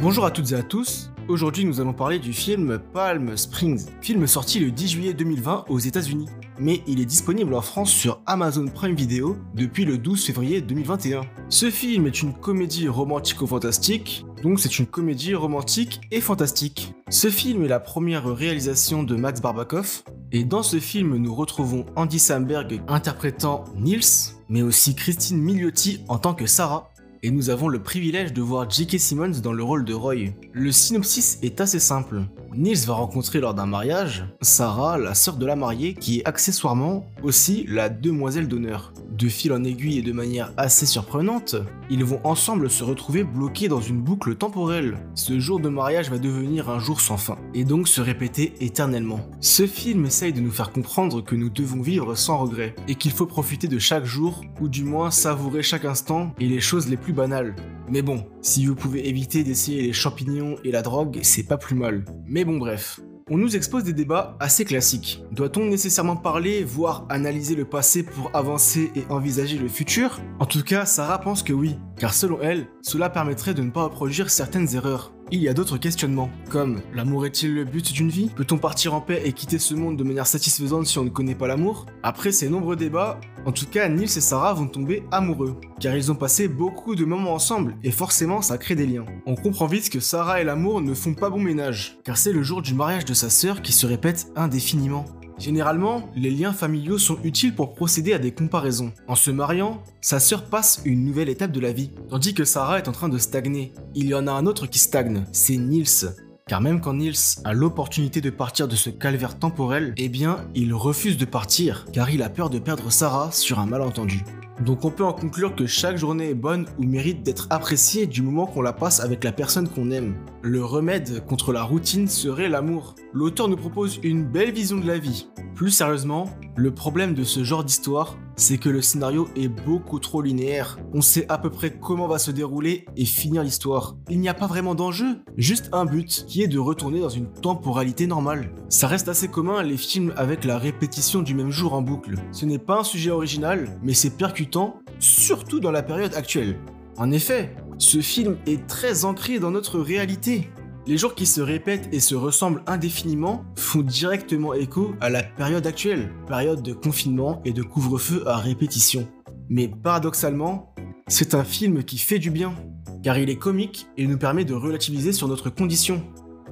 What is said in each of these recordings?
Bonjour à toutes et à tous. Aujourd'hui, nous allons parler du film Palm Springs, film sorti le 10 juillet 2020 aux États-Unis. Mais il est disponible en France sur Amazon Prime Video depuis le 12 février 2021. Ce film est une comédie romantico-fantastique, donc c'est une comédie romantique et fantastique. Ce film est la première réalisation de Max Barbakoff, et dans ce film, nous retrouvons Andy Samberg interprétant Nils, mais aussi Christine Milioti en tant que Sarah, et nous avons le privilège de voir J.K. Simmons dans le rôle de Roy. Le synopsis est assez simple. Nils va rencontrer lors d'un mariage Sarah, la sœur de la mariée, qui est accessoirement aussi la demoiselle d'honneur. De fil en aiguille et de manière assez surprenante, ils vont ensemble se retrouver bloqués dans une boucle temporelle. Ce jour de mariage va devenir un jour sans fin, et donc se répéter éternellement. Ce film essaye de nous faire comprendre que nous devons vivre sans regret, et qu'il faut profiter de chaque jour, ou du moins savourer chaque instant et les choses les plus banales. Mais bon, si vous pouvez éviter d'essayer les champignons et la drogue, c'est pas plus mal. Mais bon bref, on nous expose des débats assez classiques. Doit-on nécessairement parler, voire analyser le passé pour avancer et envisager le futur? En tout cas, Sarah pense que oui, car selon elle, cela permettrait de ne pas reproduire certaines erreurs. Il y a d'autres questionnements, comme l'amour est-il le but d'une vie? Peut-on partir en paix et quitter ce monde de manière satisfaisante si on ne connaît pas l'amour? Après ces nombreux débats, en tout cas, Nils et Sarah vont tomber amoureux, car ils ont passé beaucoup de moments ensemble et forcément ça crée des liens. On comprend vite que Sarah et l'amour ne font pas bon ménage, car c'est le jour du mariage de sa sœur qui se répète indéfiniment. Généralement, les liens familiaux sont utiles pour procéder à des comparaisons. En se mariant, sa sœur passe une nouvelle étape de la vie, tandis que Sarah est en train de stagner. Il y en a un autre qui stagne, c'est Nils. Car même quand Nils a l'opportunité de partir de ce calvaire temporel, eh bien, il refuse de partir, car il a peur de perdre Sarah sur un malentendu. Donc on peut en conclure que chaque journée est bonne ou mérite d'être appréciée du moment qu'on la passe avec la personne qu'on aime. Le remède contre la routine serait l'amour. L'auteur nous propose une belle vision de la vie. Plus sérieusement, le problème de ce genre d'histoire, c'est que le scénario est beaucoup trop linéaire. On sait à peu près comment va se dérouler et finir l'histoire. Il n'y a pas vraiment d'enjeu, juste un but, qui est de retourner dans une temporalité normale. Ça reste assez commun les films avec la répétition du même jour en boucle. Ce n'est pas un sujet original, mais c'est percutant, surtout dans la période actuelle. En effet, ce film est très ancré dans notre réalité. Les jours qui se répètent et se ressemblent indéfiniment font directement écho à la période actuelle, période de confinement et de couvre-feu à répétition. Mais paradoxalement, c'est un film qui fait du bien, car il est comique et nous permet de relativiser sur notre condition,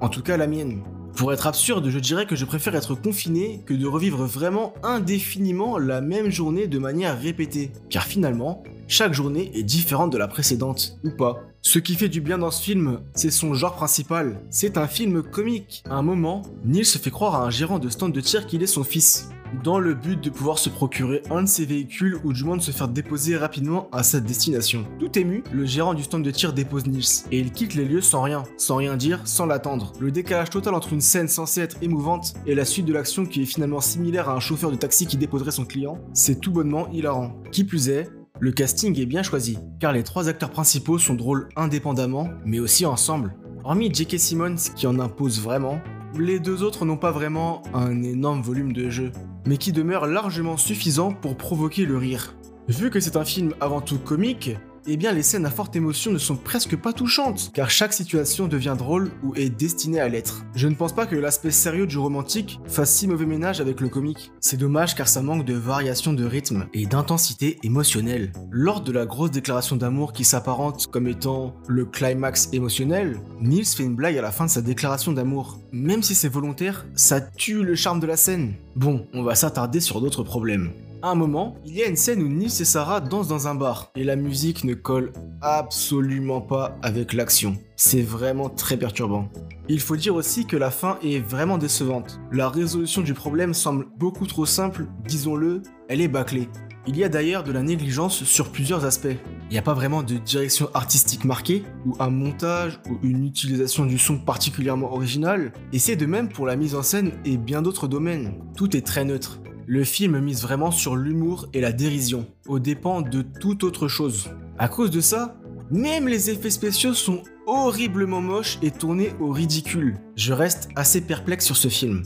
en tout cas la mienne. Pour être absurde, je dirais que je préfère être confiné que de revivre vraiment indéfiniment la même journée de manière répétée, car finalement, chaque journée est différente de la précédente, ou pas. Ce qui fait du bien dans ce film, c'est son genre principal. C'est un film comique. À un moment, Neil se fait croire à un gérant de stand de tir qu'il est son fils, dans le but de pouvoir se procurer un de ses véhicules ou du moins de se faire déposer rapidement à sa destination. Tout ému, le gérant du stand de tir dépose Nils et il quitte les lieux sans rien, sans rien dire, sans l'attendre. Le décalage total entre une scène censée être émouvante et la suite de l'action qui est finalement similaire à un chauffeur de taxi qui déposerait son client, c'est tout bonnement hilarant. Qui plus est, le casting est bien choisi, car les trois acteurs principaux sont drôles indépendamment, mais aussi ensemble. Hormis J.K. Simmons qui en impose vraiment, les deux autres n'ont pas vraiment un énorme volume de jeu, mais qui demeure largement suffisant pour provoquer le rire. Vu que c'est un film avant tout comique, eh bien les scènes à forte émotion ne sont presque pas touchantes, car chaque situation devient drôle ou est destinée à l'être. Je ne pense pas que l'aspect sérieux du romantique fasse si mauvais ménage avec le comique. C'est dommage car ça manque de variation de rythme et d'intensité émotionnelle. Lors de la grosse déclaration d'amour qui s'apparente comme étant le climax émotionnel, Nils fait une blague à la fin de sa déclaration d'amour. Même si c'est volontaire, ça tue le charme de la scène. Bon, on va s'attarder sur d'autres problèmes. Un moment, il y a une scène où Nils et Sarah dansent dans un bar, et la musique ne colle absolument pas avec l'action. C'est vraiment très perturbant. Il faut dire aussi que la fin est vraiment décevante. La résolution du problème semble beaucoup trop simple, disons-le, elle est bâclée. Il y a d'ailleurs de la négligence sur plusieurs aspects. Il n'y a pas vraiment de direction artistique marquée, ou un montage, ou une utilisation du son particulièrement originale, et c'est de même pour la mise en scène et bien d'autres domaines. Tout est très neutre le film mise vraiment sur l'humour et la dérision, aux dépens de toute autre chose. À cause de ça, même les effets spéciaux sont horriblement moches et tournés au ridicule. Je reste assez perplexe sur ce film.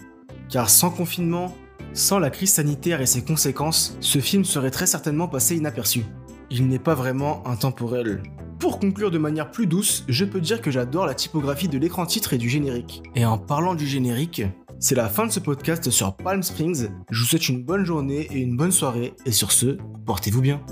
Car sans confinement, sans la crise sanitaire et ses conséquences, ce film serait très certainement passé inaperçu. Il n'est pas vraiment intemporel. Pour conclure de manière plus douce, je peux dire que j'adore la typographie de l'écran titre et du générique. Et en parlant du générique, c'est la fin de ce podcast sur Palm Springs. Je vous souhaite une bonne journée et une bonne soirée, et sur ce, portez-vous bien.